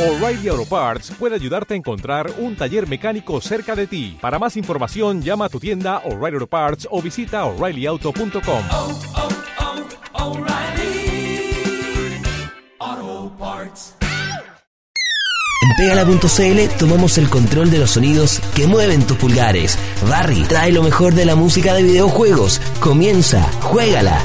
O'Reilly Auto Parts puede ayudarte a encontrar un taller mecánico cerca de ti. Para más información, llama a tu tienda O'Reilly Auto Parts o visita oreillyauto.com. oh, oh, Parts. En Pegala.cl tomamos el control de los sonidos que mueven tus pulgares. Barry trae lo mejor de la música de videojuegos. Comienza, juégala.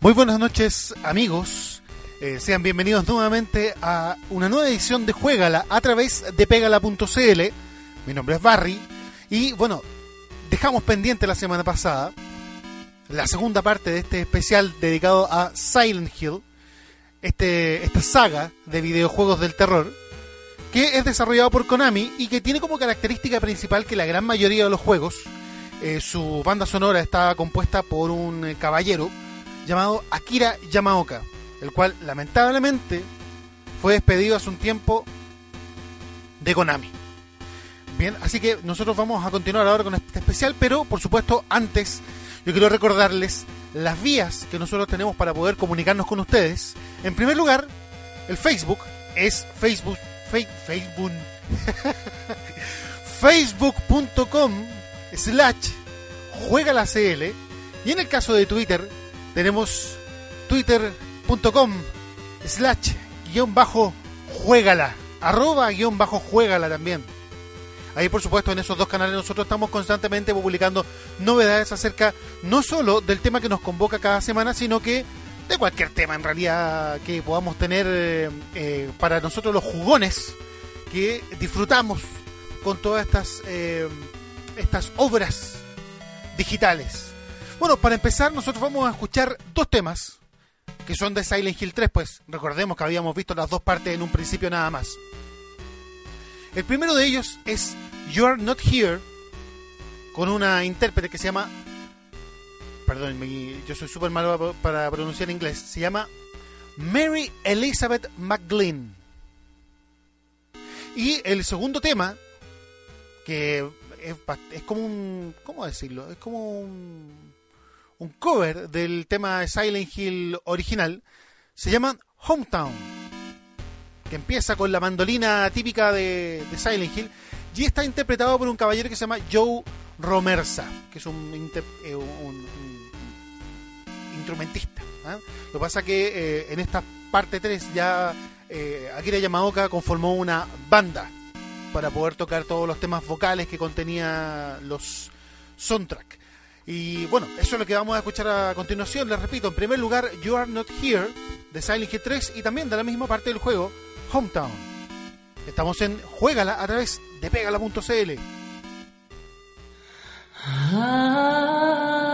Muy buenas noches amigos, Eh, sean bienvenidos nuevamente a una nueva edición de Juégala a través de Pegala.cl. Mi nombre es Barry y bueno, dejamos pendiente la semana pasada la segunda parte de este especial dedicado a Silent Hill, este, esta saga de videojuegos del terror que es desarrollado por Konami y que tiene como característica principal que la gran mayoría de los juegos, eh, su banda sonora está compuesta por un eh, caballero llamado Akira Yamaoka, el cual lamentablemente fue despedido hace un tiempo de Konami. Bien, así que nosotros vamos a continuar ahora con este especial, pero por supuesto antes yo quiero recordarles las vías que nosotros tenemos para poder comunicarnos con ustedes. En primer lugar, el Facebook es Facebook, Facebook, facebook.com slash juega la CL y en el caso de Twitter tenemos twitter.com slash guion bajo juégala arroba guion bajo juégala también ahí por supuesto en esos dos canales nosotros estamos constantemente publicando novedades acerca no solo del tema que nos convoca cada semana sino que de cualquier tema en realidad que podamos tener eh, eh, para nosotros los jugones que disfrutamos con todas estas eh, estas obras digitales. Bueno, para empezar, nosotros vamos a escuchar dos temas que son de Silent Hill 3, pues recordemos que habíamos visto las dos partes en un principio nada más. El primero de ellos es You Are Not Here, con una intérprete que se llama. Perdón, yo soy súper malo para pronunciar inglés. Se llama Mary Elizabeth McGlynn. Y el segundo tema, que es, es como un. ¿Cómo decirlo? Es como un, un cover del tema de Silent Hill original. Se llama Hometown. Que empieza con la mandolina típica de, Silent Hill. Y está interpretado por un caballero que se llama Joe Romersa. Que es un, eh, instrumentista. ¿ah? Lo que pasa que eh, en esta parte 3 ya eh, Akira Yamaoka conformó una banda para poder tocar todos los temas vocales que contenía los soundtrack. Y bueno, eso es lo que vamos a escuchar a continuación. Les repito, en primer lugar, You Are Not Here de Silent Hill 3 y también de la misma parte del juego, Hometown. Estamos en Juégala a través de Pegala.cl. Hey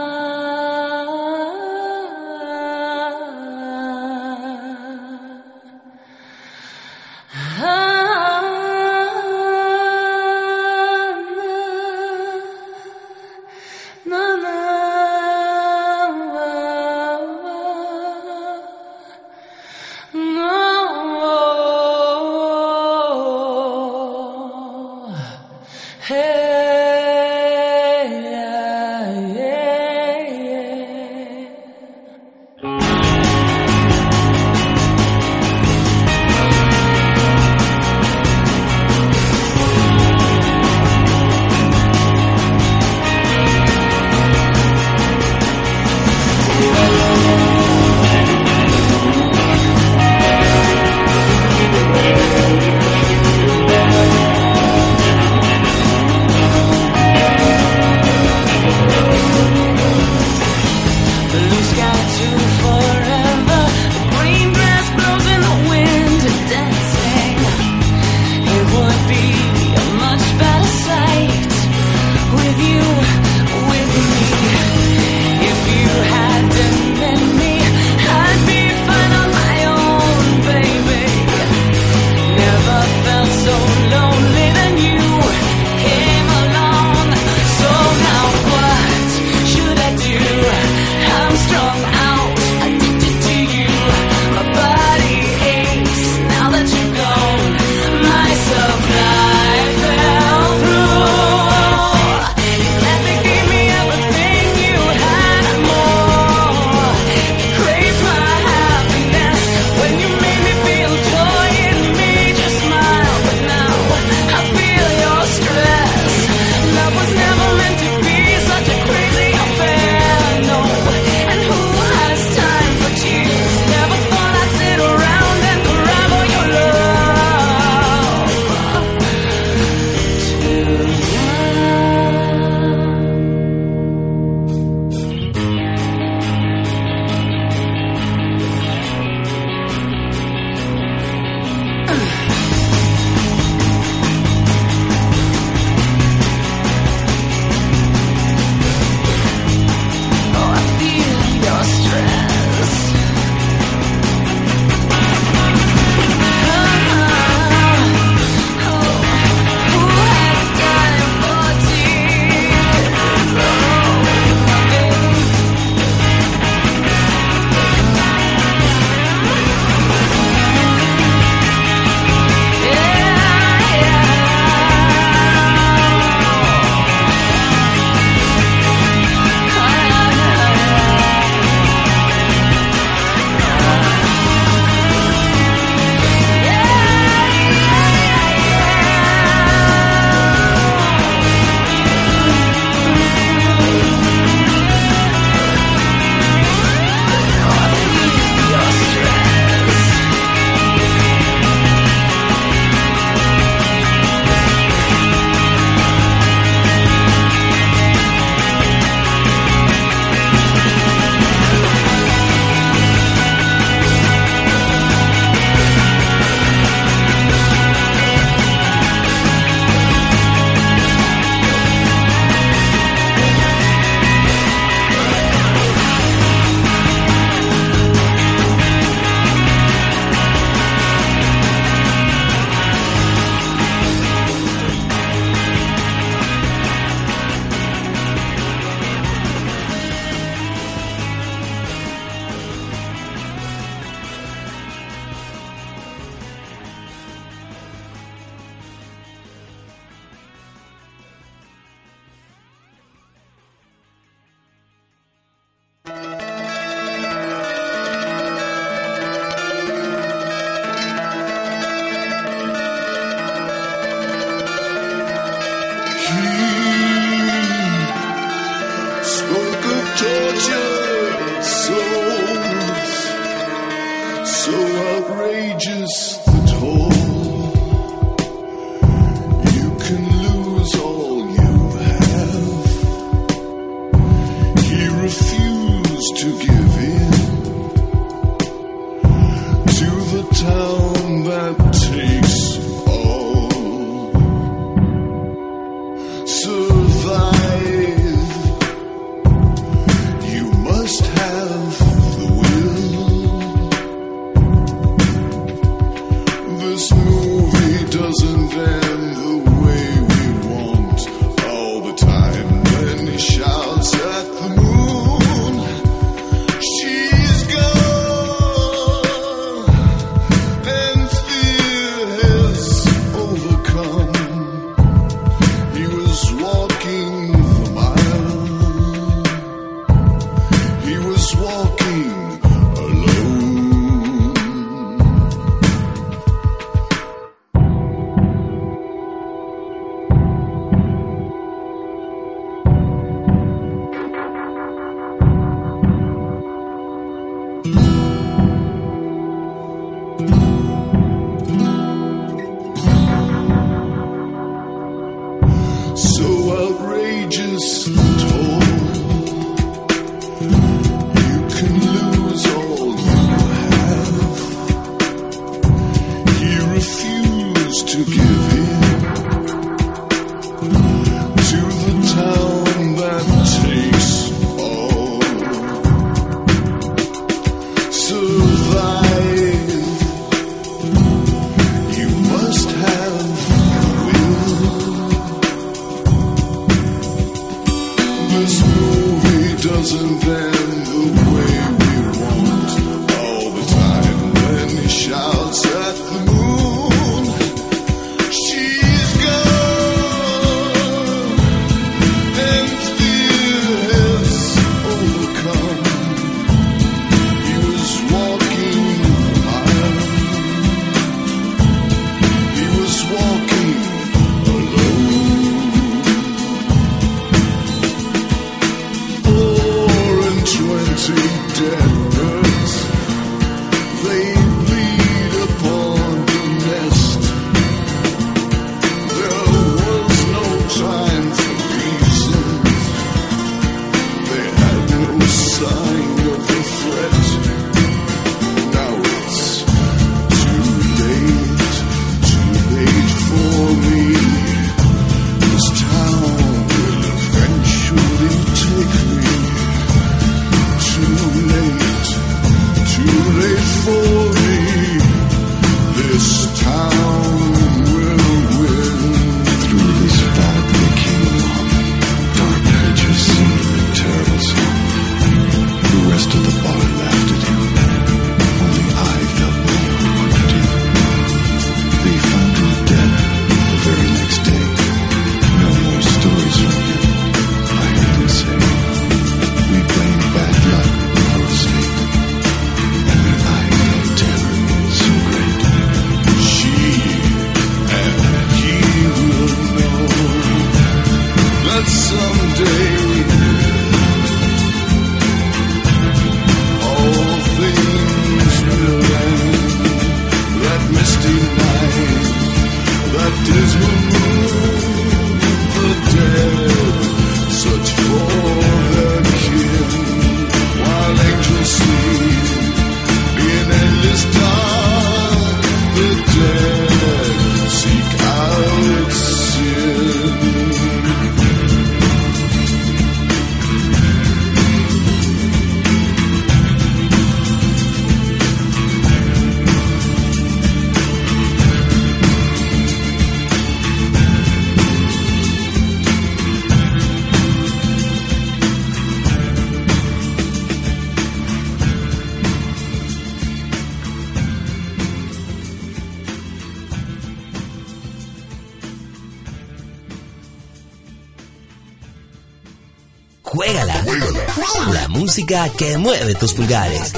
que mueve tus pulgares.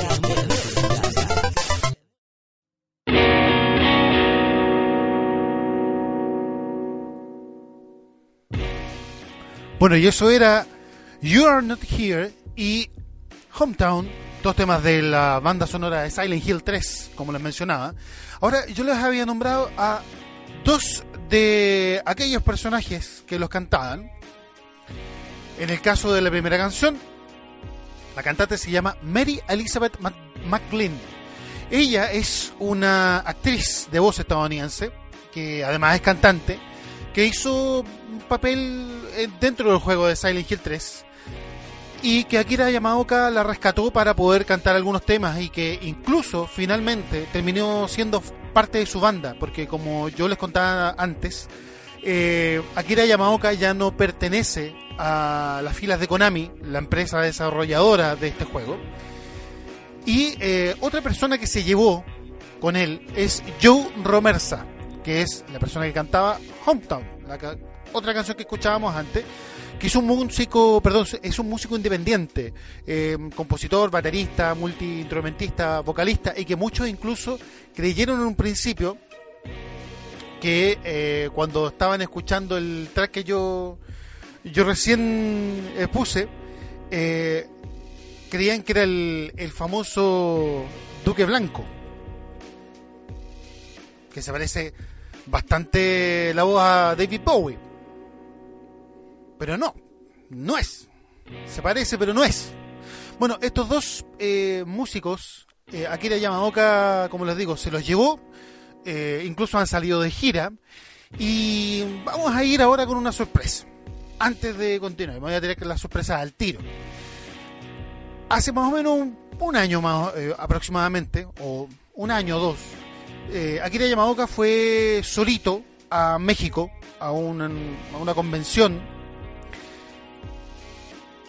Bueno, y eso era You Are Not Here y Hometown, dos temas de la banda sonora de Silent Hill 3, como les mencionaba. Ahora, yo les había nombrado a dos de aquellos personajes que los cantaban. En el caso de la primera canción, la cantante se llama Mary Elizabeth McGlynn. Ella es una actriz de voz estadounidense, que además es cantante, que hizo un papel eh, dentro del juego de Silent Hill 3 y que Akira Yamaoka la rescató para poder cantar algunos temas y que incluso finalmente terminó siendo parte de su banda, porque como yo les contaba antes, eh, Akira Yamaoka ya no pertenece a las filas de Konami, la empresa desarrolladora de este juego. Y eh, otra persona que se llevó con él es Joe Romersa, que es la persona que cantaba Hometown, la ca- otra canción que escuchábamos antes, que es un músico, perdón, es un músico independiente, eh, compositor, baterista, multiinstrumentista, vocalista, y que muchos incluso creyeron en un principio que eh, cuando estaban escuchando el track que yo yo recién eh, puse, eh, creían que era el, el famoso Duque Blanco, que se parece bastante la voz a David Bowie. Pero no, no es. Se parece, pero no es. Bueno, estos dos músicos, Akira Yamaoka, como les digo, se los llevó, eh, incluso han salido de gira, y vamos a ir ahora con una sorpresa. Antes de continuar, me voy a tirar la sorpresa al tiro. Hace más o menos un, año más eh, aproximadamente, o un año o dos, eh, Akira Yamaoka fue solito a México, a una, a una convención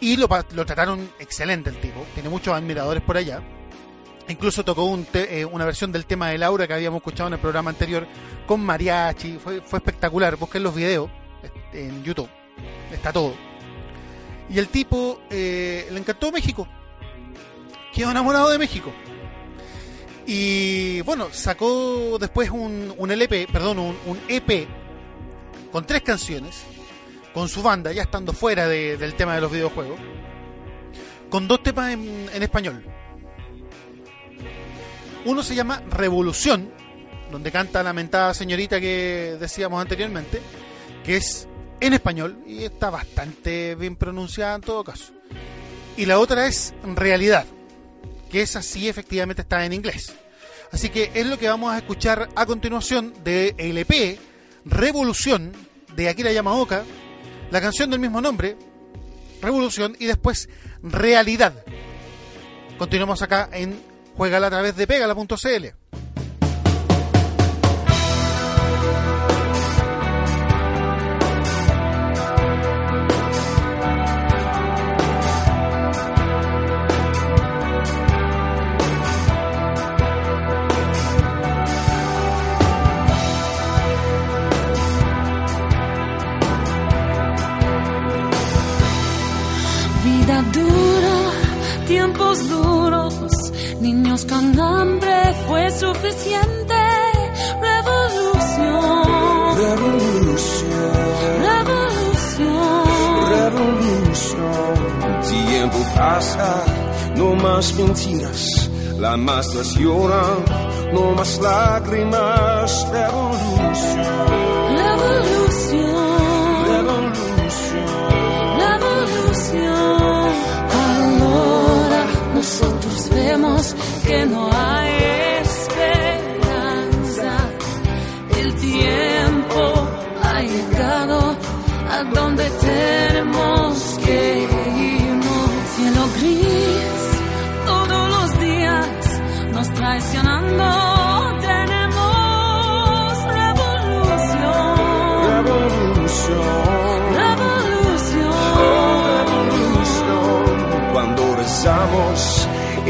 Y lo, lo trataron excelente el tipo. Tiene muchos admiradores por allá. Incluso tocó eh, una versión del tema de Laura que habíamos escuchado en el programa anterior con mariachi. Fue, espectacular. Busquen los videos eh, en YouTube. Está todo. Y el tipo eh, le encantó México. Quedó enamorado de México. Y bueno, sacó después un, un LP, perdón, un, EP con tres canciones, con su banda, ya estando fuera de- del tema de los videojuegos, con dos temas en español. Uno se llama Revolución, donde canta la mentada señorita que decíamos anteriormente, que es en español y está bastante bien pronunciada en todo caso. Y la otra es Realidad, que esa sí efectivamente está en inglés. Así que es lo que vamos a escuchar a continuación de LP Revolución de Akira Yamaoka, la canción del mismo nombre, Revolución, y después Realidad. Continuamos acá en Juegala a través de pegala.cl. niños con hambre fue suficiente. Revolución, Revolución, revolución. revolución. Tiempo pasa, no más mentiras. Las masas lloran, no más lágrimas. Revolución, Revolución, que no hay esperanza. El tiempo ha llegado a donde tenemos que irnos. Cielo gris, todos los días nos traicionando.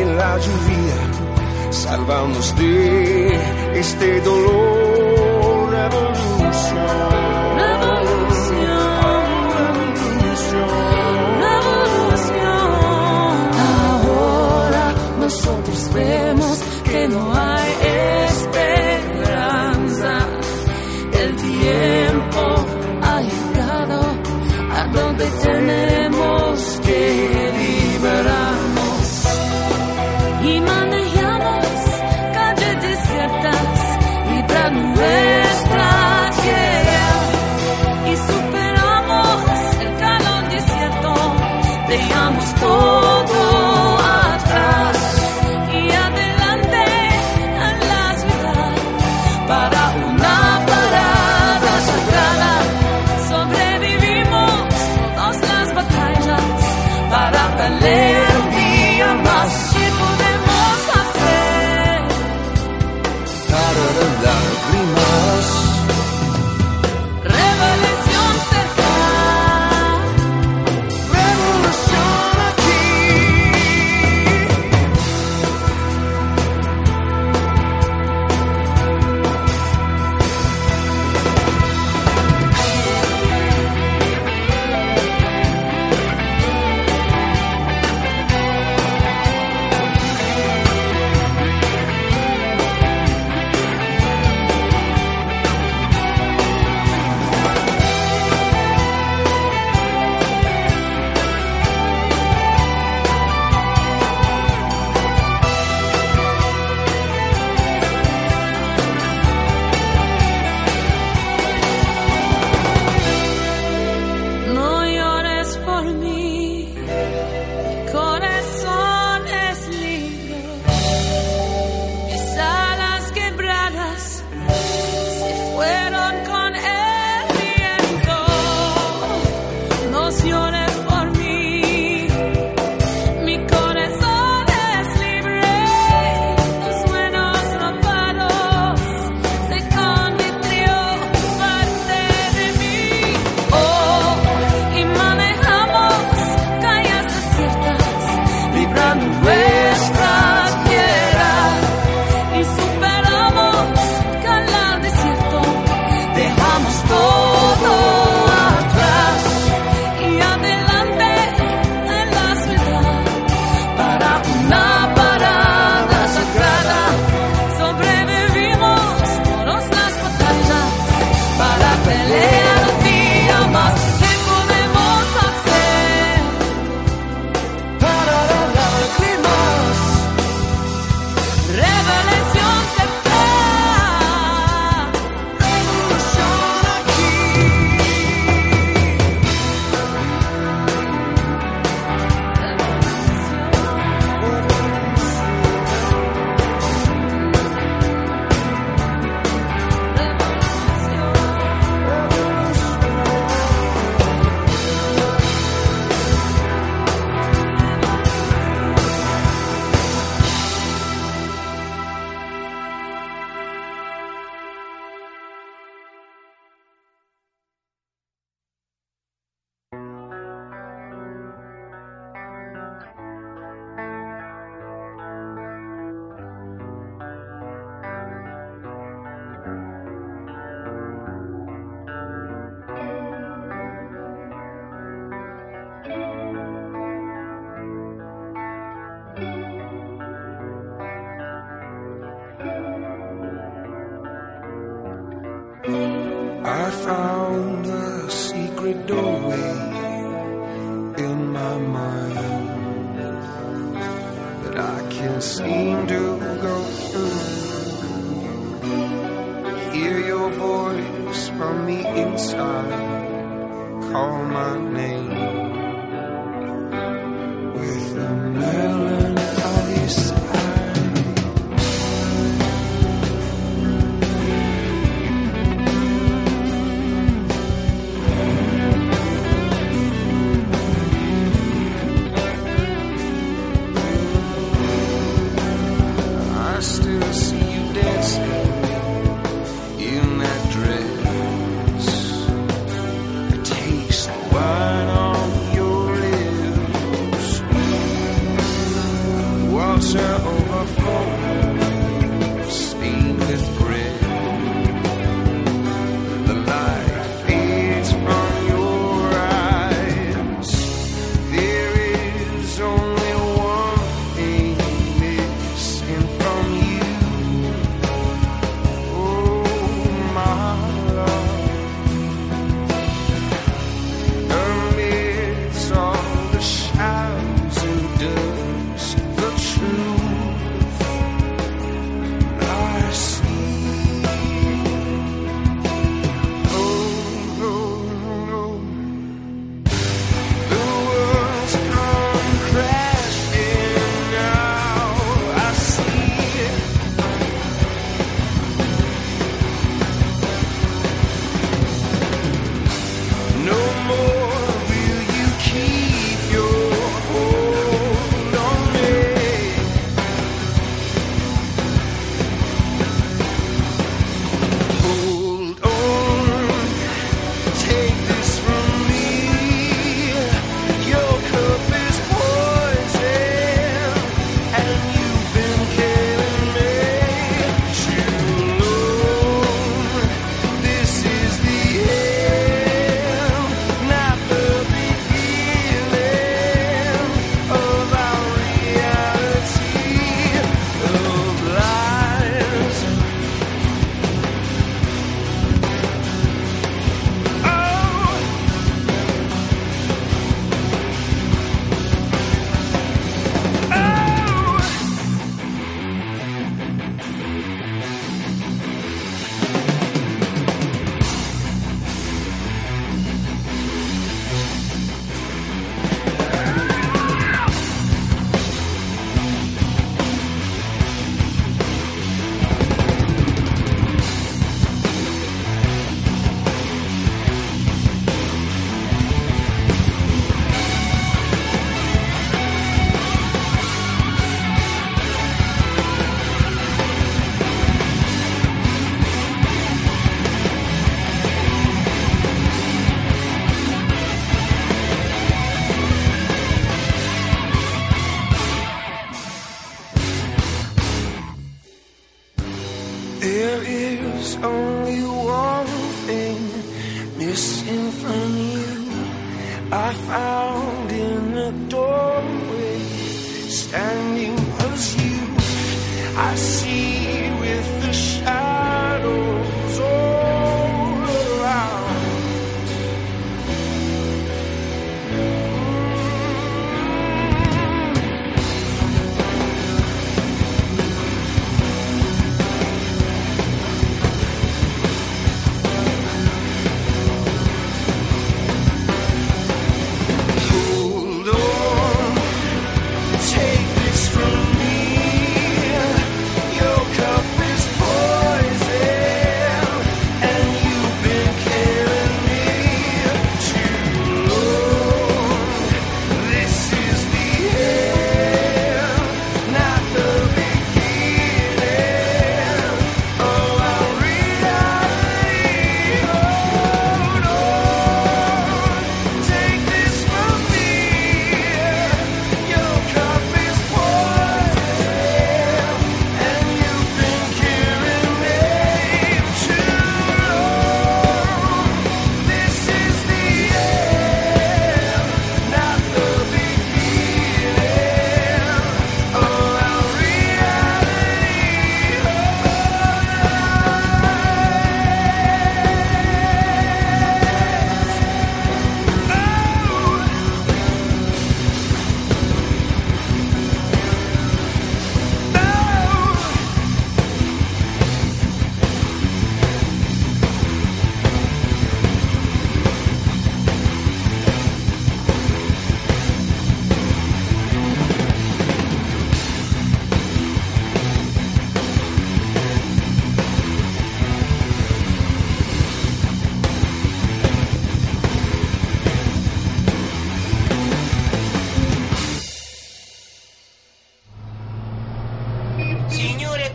En la lluvia, salvamos de este dolor. Revolución,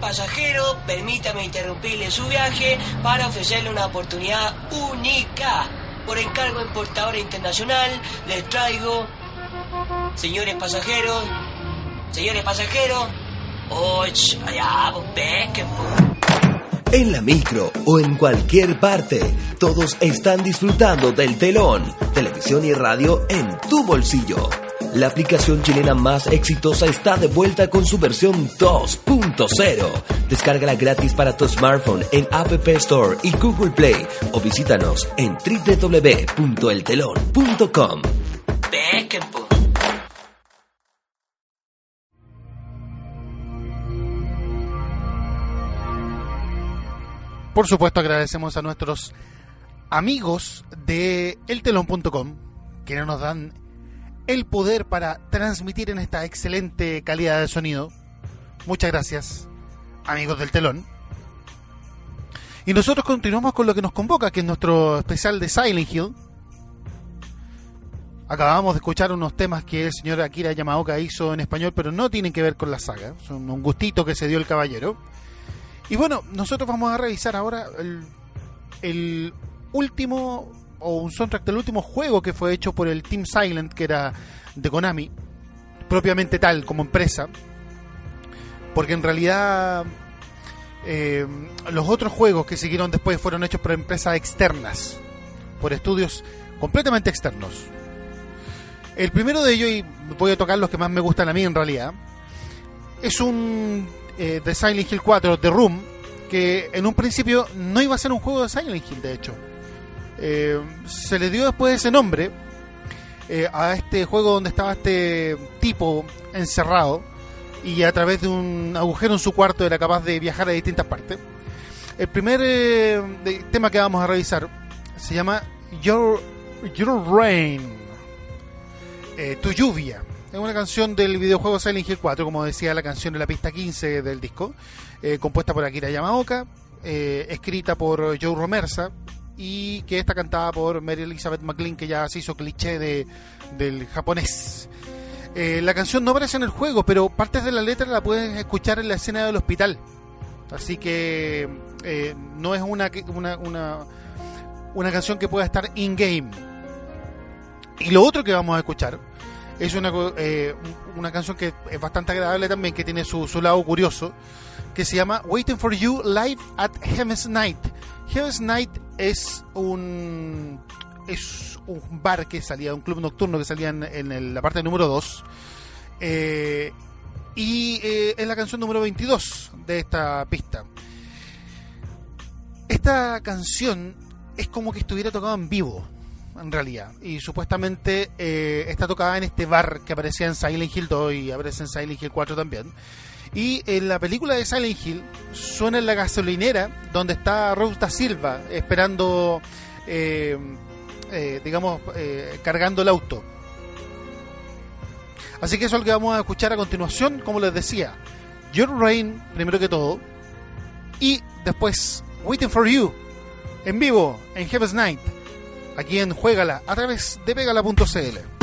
pasajero, permítame interrumpirle su viaje para ofrecerle una oportunidad única. Por encargo en Portadora Internacional, les traigo, señores pasajeros, señores pasajeros, och, allá. En la micro o en cualquier parte, todos están disfrutando del telón, televisión y radio en tu bolsillo. La aplicación chilena más exitosa está de vuelta con su versión 2.0. Descárgala gratis para tu smartphone en App Store y Google Play o visítanos en pues. Por supuesto, agradecemos a nuestros amigos de eltelon.com que nos dan el poder para transmitir en esta excelente calidad de sonido. Muchas gracias, amigos del telón. Y nosotros continuamos con lo que nos convoca, que es nuestro especial de Silent Hill. Acabamos de escuchar unos temas que el señor Akira Yamaoka hizo en español, pero no tienen que ver con la saga. Son un gustito que se dio el caballero. Y bueno, nosotros vamos a revisar ahora el, el último, o un soundtrack del último juego que fue hecho por el Team Silent, que era de Konami, propiamente tal como empresa. Porque en realidad eh, los otros juegos que siguieron después fueron hechos por empresas externas, por estudios completamente externos. El primero de ellos, y voy a tocar los que más me gustan a mí en realidad, es un eh, de Silent Hill 4, The Room, que en un principio no iba a ser un juego de Silent Hill, de hecho. Eh, se le dio después ese nombre eh, a este juego donde estaba este tipo encerrado y a través de un agujero en su cuarto era capaz de viajar a distintas partes. El primer eh, tema que vamos a revisar se llama Your, Your Rain, Tu lluvia. Es una canción del videojuego Silent Hill 4, como decía la canción de la pista 15 del disco, compuesta por Akira Yamaoka, escrita por Joe Romersa y que está cantada por Mary Elizabeth McLean, que ya se hizo cliché de, del japonés. Eh, la canción no aparece en el juego, pero partes de la letra la puedes escuchar en la escena del hospital. Así que eh, no es una, una, una, una canción que pueda estar in-game. Y lo otro que vamos a escuchar es una, eh, una canción que es bastante agradable también, que tiene su, su lado curioso, que se llama Waiting for You Live at Heaven's Night. Heaven's Night es un es un bar que salía, un club nocturno que salía en, la parte número 2. Eh, y eh, es la canción número 22 de esta pista. Esta canción es como que estuviera tocada en vivo, en realidad. Y supuestamente eh, está tocada en este bar que aparecía en Silent Hill 2 y aparece en Silent Hill 4 también. Y en la película de Silent Hill suena en la gasolinera donde está da Silva esperando, eh, eh, digamos, eh, cargando el auto. Así que eso es lo que vamos a escuchar a continuación, como les decía. Your Rain, primero que todo. Y después, Waiting for You, en vivo, en Heaven's Night. Aquí en Juégala, a través de pegala.cl.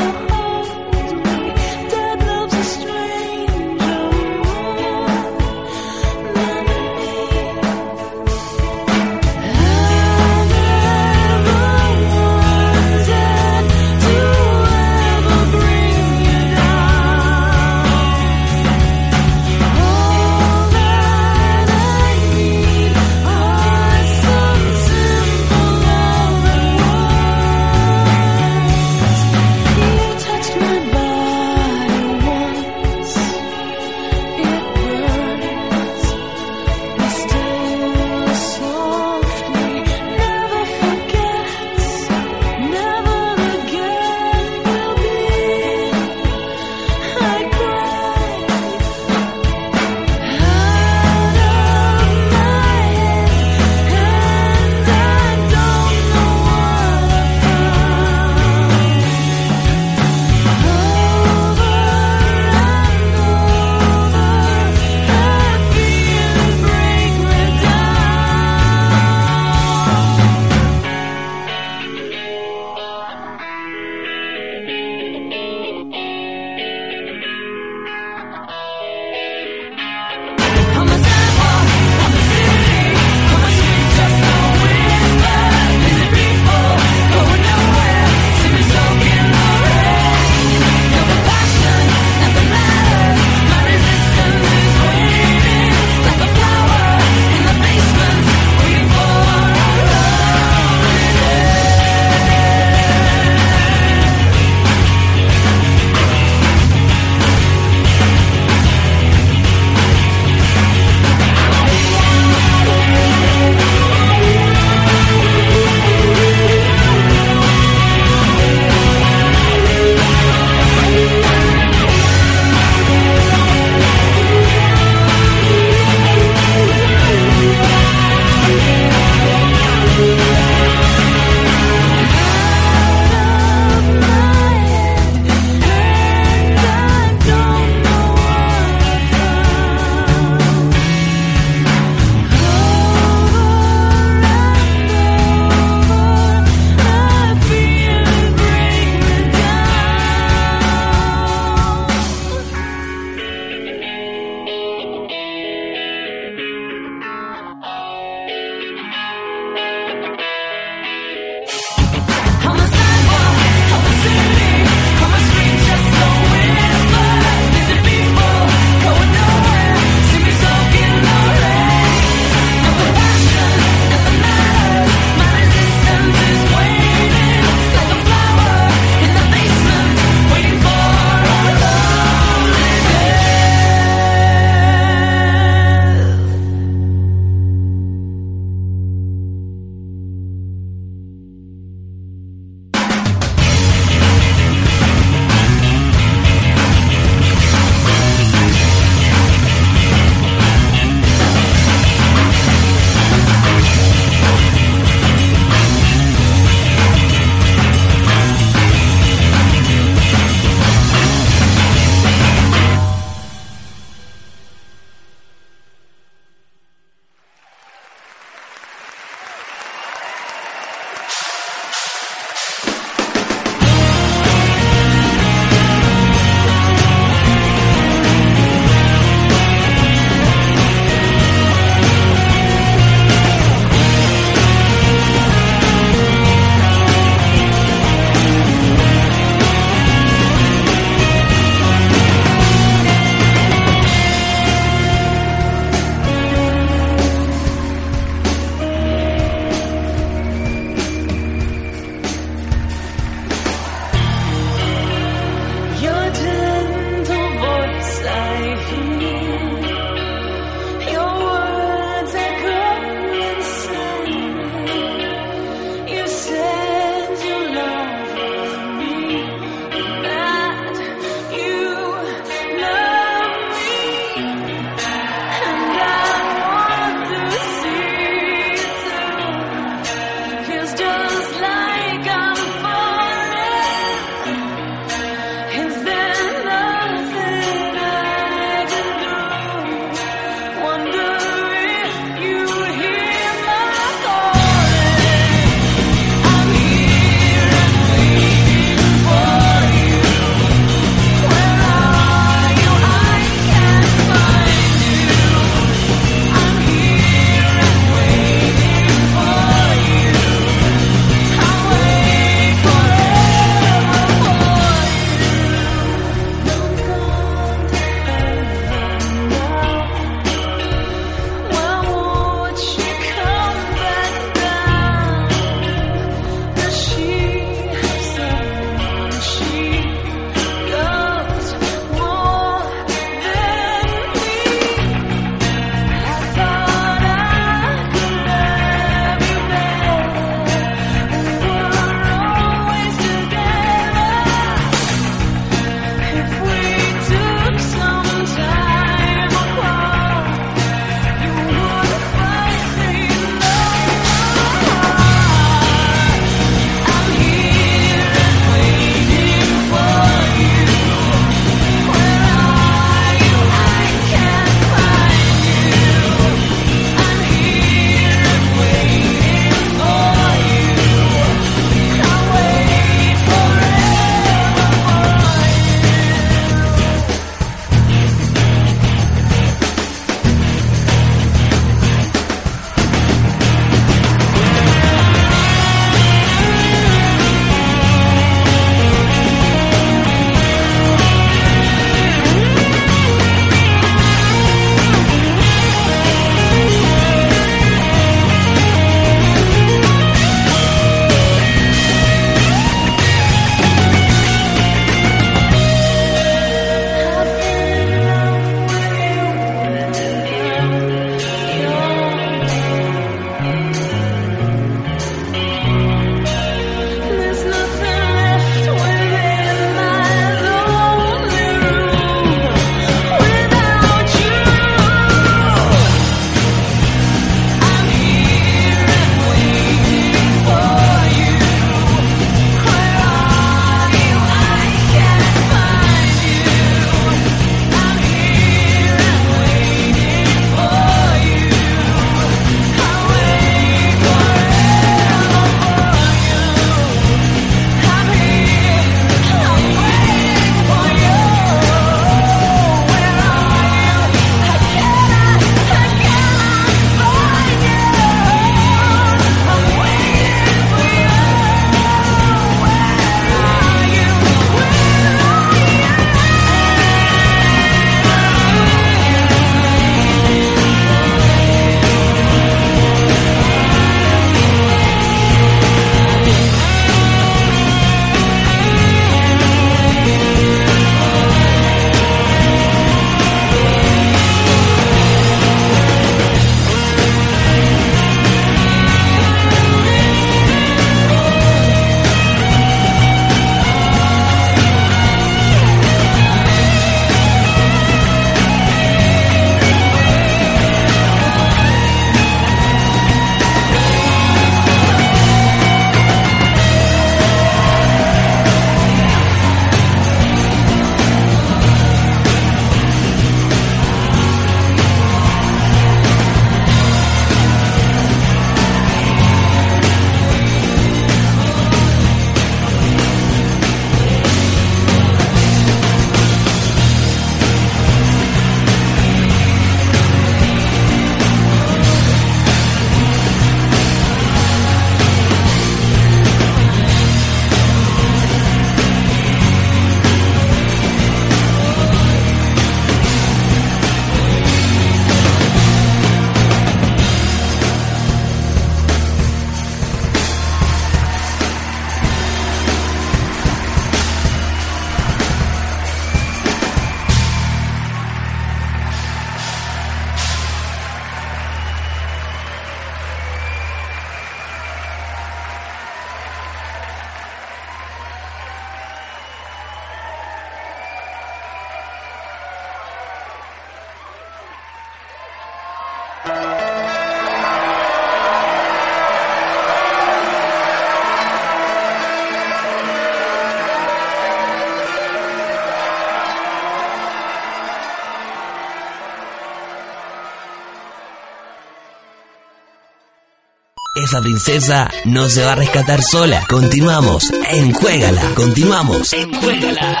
esa princesa no se va a rescatar sola. Continuamos en Juégala. Continuamos en Juégala.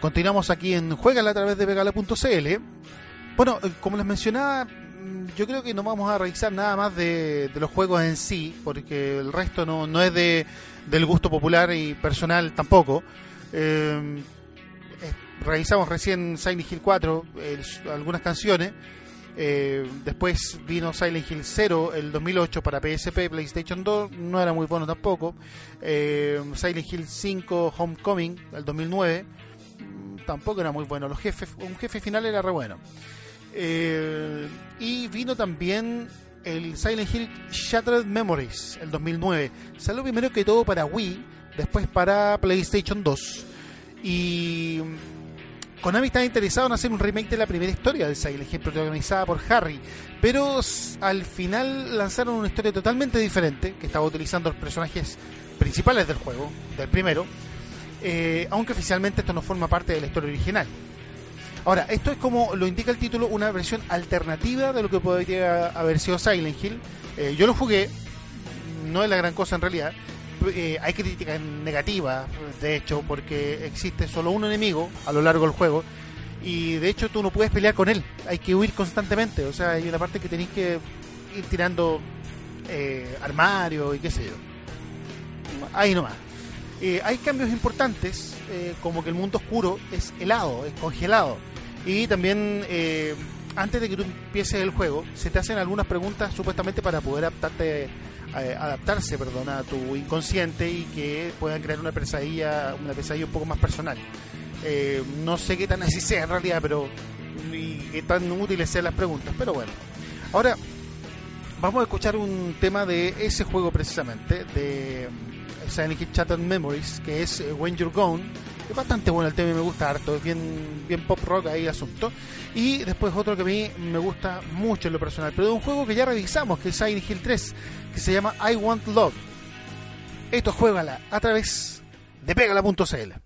Continuamos aquí en Juegala a través de Vegala.cl. Bueno, eh, como les mencionaba, mm, yo creo que no vamos a revisar nada más de, de los juegos en sí, porque el resto no, no es de, del gusto popular y personal tampoco. Eh, revisamos recién Silent Hill 4, eh, algunas canciones. Eh, después vino Silent Hill 0 el 2008 para PSP, PlayStation 2, no era muy bueno tampoco. Eh, Silent Hill 5 Homecoming el 2009 mm, tampoco era muy bueno. Los jefes, un jefe final era re bueno. Eh, y vino también el Silent Hill Shattered Memories el 2009. Salió primero que todo para Wii, después para PlayStation 2. Y Konami estaba interesado en hacer un remake de la primera historia del Silent Hill protagonizada por Harry, pero al final lanzaron una historia totalmente diferente que estaba utilizando los personajes principales del juego, del primero, eh, aunque oficialmente esto no forma parte de la historia original. Ahora, esto es como lo indica el título, una versión alternativa de lo que podría haber sido Silent Hill. Eh, yo lo jugué, no es la gran cosa en realidad. Eh, hay críticas negativas, de hecho, porque existe solo un enemigo a lo largo del juego. Y de hecho tú no puedes pelear con él, hay que huir constantemente. O sea, hay una parte que tenéis que ir tirando eh, armario y qué sé yo. Ahí nomás. Eh, hay cambios importantes, eh, como que el mundo oscuro es helado, es congelado. Y también, eh, antes de que tú empieces el juego, se te hacen algunas preguntas supuestamente para poder adaptarte, eh, adaptarse perdón, a tu inconsciente y que puedan crear una pesadilla, una pesadilla un poco más personal. Eh, no sé qué tan así sea en realidad, pero y qué tan útiles sean las preguntas, pero bueno. Ahora, vamos a escuchar un tema de ese juego precisamente, de mm, Silent Hill Memories, que es eh, When You're Gone. Es bastante bueno el tema y me gusta harto, es bien, bien pop rock ahí asunto. Y después otro que a mí me gusta mucho en lo personal, pero de un juego que ya revisamos, que es Silent Hill 3, que se llama I Want Love. Esto juégala a través de pegala.cl.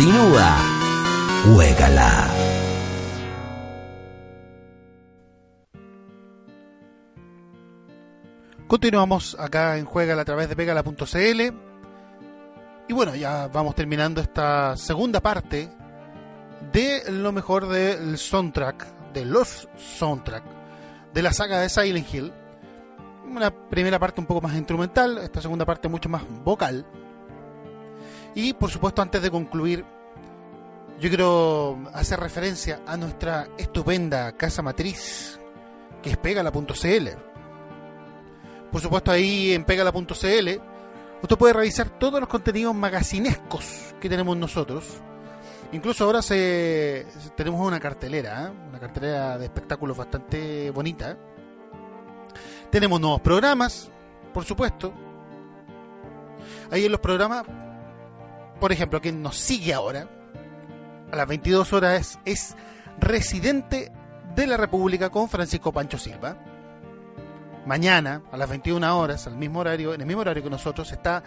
Continúa. Juégala. Continuamos acá en Juegala a través de pegala.cl. Y bueno, ya vamos terminando esta segunda parte de lo mejor del soundtrack, de los soundtrack, de la saga de Silent Hill. Una primera parte un poco más instrumental, esta segunda parte mucho más vocal. Y por supuesto, antes de concluir, yo quiero hacer referencia a nuestra estupenda casa matriz, que es pegala.cl. Por supuesto, ahí en pegala.cl usted puede revisar todos los contenidos magacinescos que tenemos nosotros. Incluso ahora se, tenemos una cartelera, ¿eh? una cartelera de espectáculos bastante bonita. Tenemos nuevos programas, por supuesto. Ahí en los programas, por ejemplo, quien nos sigue ahora, a las 22 horas, es, es residente de la República con Francisco Pancho Silva. Mañana, a las 21 horas, al mismo horario, en el mismo horario que nosotros, está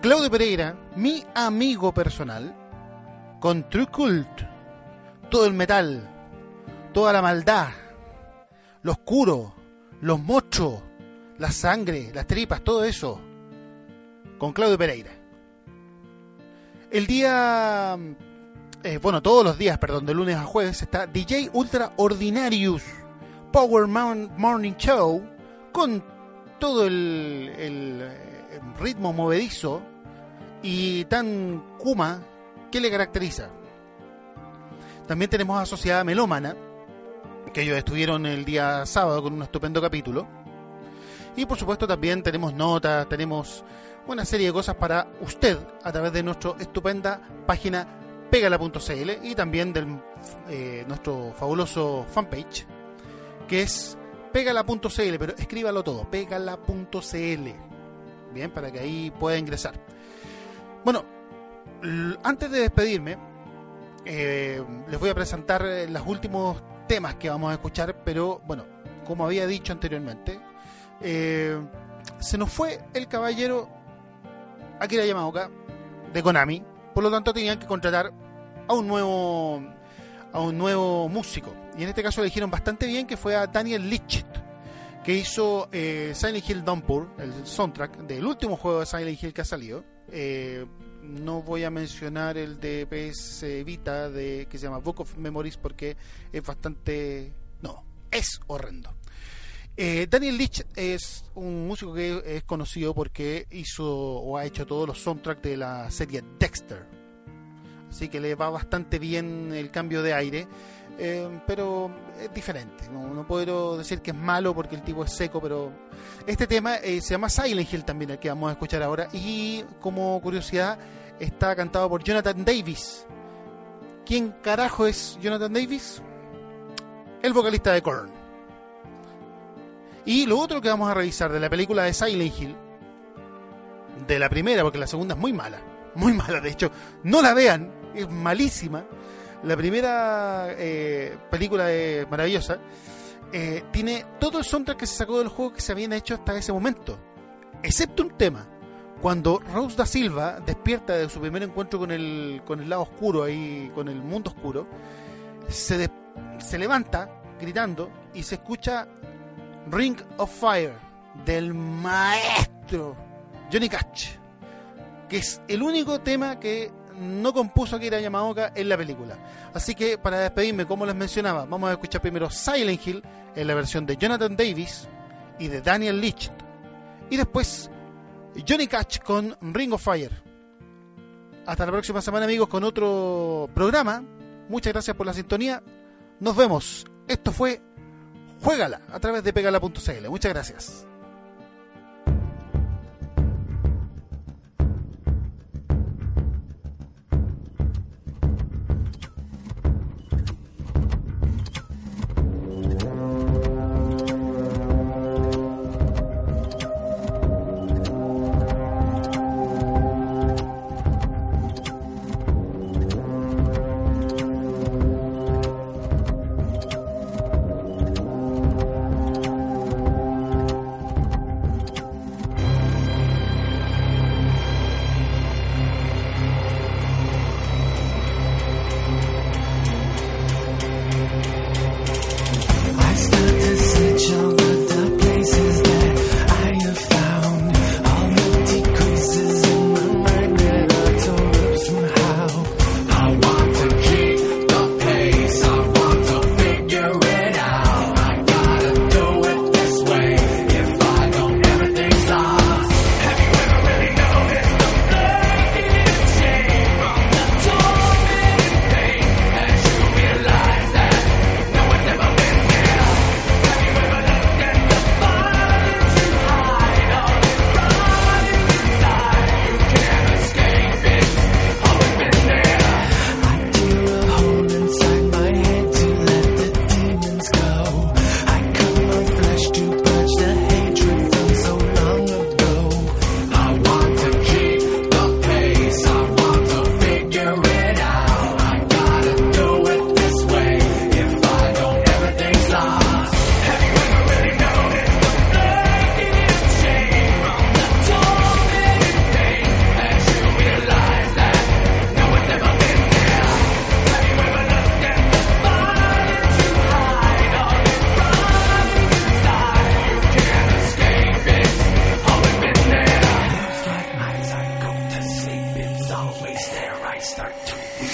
Claudio Pereira, mi amigo personal, con True Cult. Todo el metal, toda la maldad, lo oscuro, los mochos, la sangre, las tripas, todo eso, con Claudio Pereira. El día, eh, bueno, todos los días, perdón, de lunes a jueves, está DJ Ultra Ordinarius Power Morning Show con todo el, el, eh, ritmo movedizo y tan kuma que le caracteriza. También tenemos asociada Melómana, que ellos estuvieron el día sábado con un estupendo capítulo. Y por supuesto también tenemos notas, tenemos una serie de cosas para usted a través de nuestra estupenda página pegala.cl y también de nuestro fabuloso fanpage que es pegala.cl, pero escríbalo todo, pegala.cl. Bien, para que ahí pueda ingresar. Bueno, antes de despedirme, eh, les voy a presentar eh, los últimos temas que vamos a escuchar, pero bueno, como había dicho anteriormente, eh, se nos fue el caballero Akira Yamaoka de Konami, por lo tanto tenían que contratar a un nuevo a un nuevo músico. Y en este caso eligieron bastante bien que fue a Daniel Licht, que hizo eh, Silent Hill Downpour, el soundtrack del último juego de Silent Hill que ha salido. Eh, no voy a mencionar el de PS Vita de, que se llama Book of Memories porque es bastante... No, es horrendo. Eh, Daniel Leach es un músico que es conocido porque hizo o ha hecho todos los soundtracks de la serie Dexter. Así que le va bastante bien el cambio de aire. eh, pero es diferente. No, puedo decir que es malo porque el tipo es seco, pero este tema eh, se llama Silent Hill también, el que vamos a escuchar ahora. Y como curiosidad, está cantado por Jonathan Davis. ¿Quién carajo es Jonathan Davis? El vocalista de Korn. Y lo otro que vamos a revisar de la película de Silent Hill, de la primera, porque la segunda es muy mala, muy mala, de hecho, no la vean, es malísima. La primera eh, película es maravillosa. eh, tiene todo el soundtrack que se sacó del juego que se habían hecho hasta ese momento, excepto un tema. Cuando Rose da Silva despierta de su primer encuentro con el, con el lado oscuro, ahí, con el mundo oscuro, se, des- se levanta gritando y se escucha Ring of Fire del maestro Johnny Cash, que es el único tema que no compuso Akira Yamaoka en la película. Así que para despedirme, como les mencionaba, vamos a escuchar primero Silent Hill en la versión de Jonathan Davis y de Daniel Leach. Y después Johnny Cash con Ring of Fire. Hasta la próxima semana amigos con otro programa. Muchas gracias por la sintonía. Nos vemos. Esto fue Juégala a través de pegala.cl. Muchas gracias. I start to weep.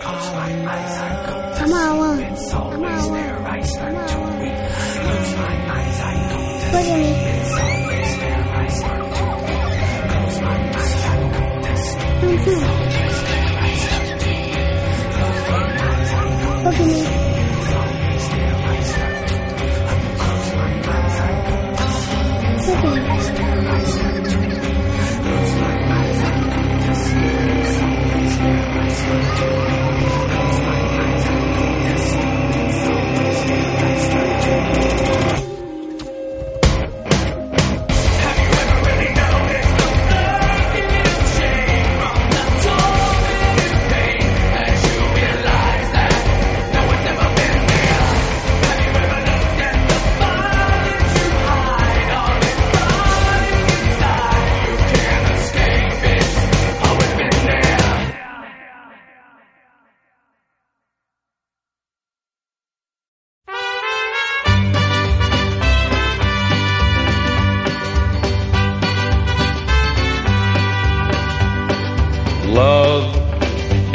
Close my eyes, I go to sleep. It's always there. I start to weep. Close my eyes, I go to sleep.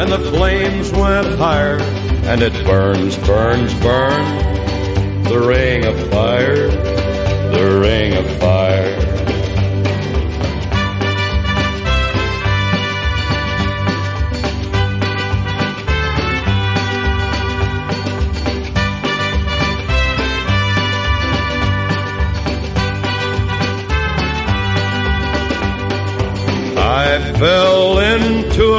and the flames went higher. And it burns, burns, burns. The ring of fire, the ring of fire.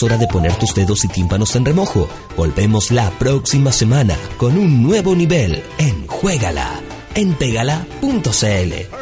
Es hora de poner tus dedos y tímpanos en remojo. Volvemos la próxima semana con un nuevo nivel en Juégala en pegala.cl.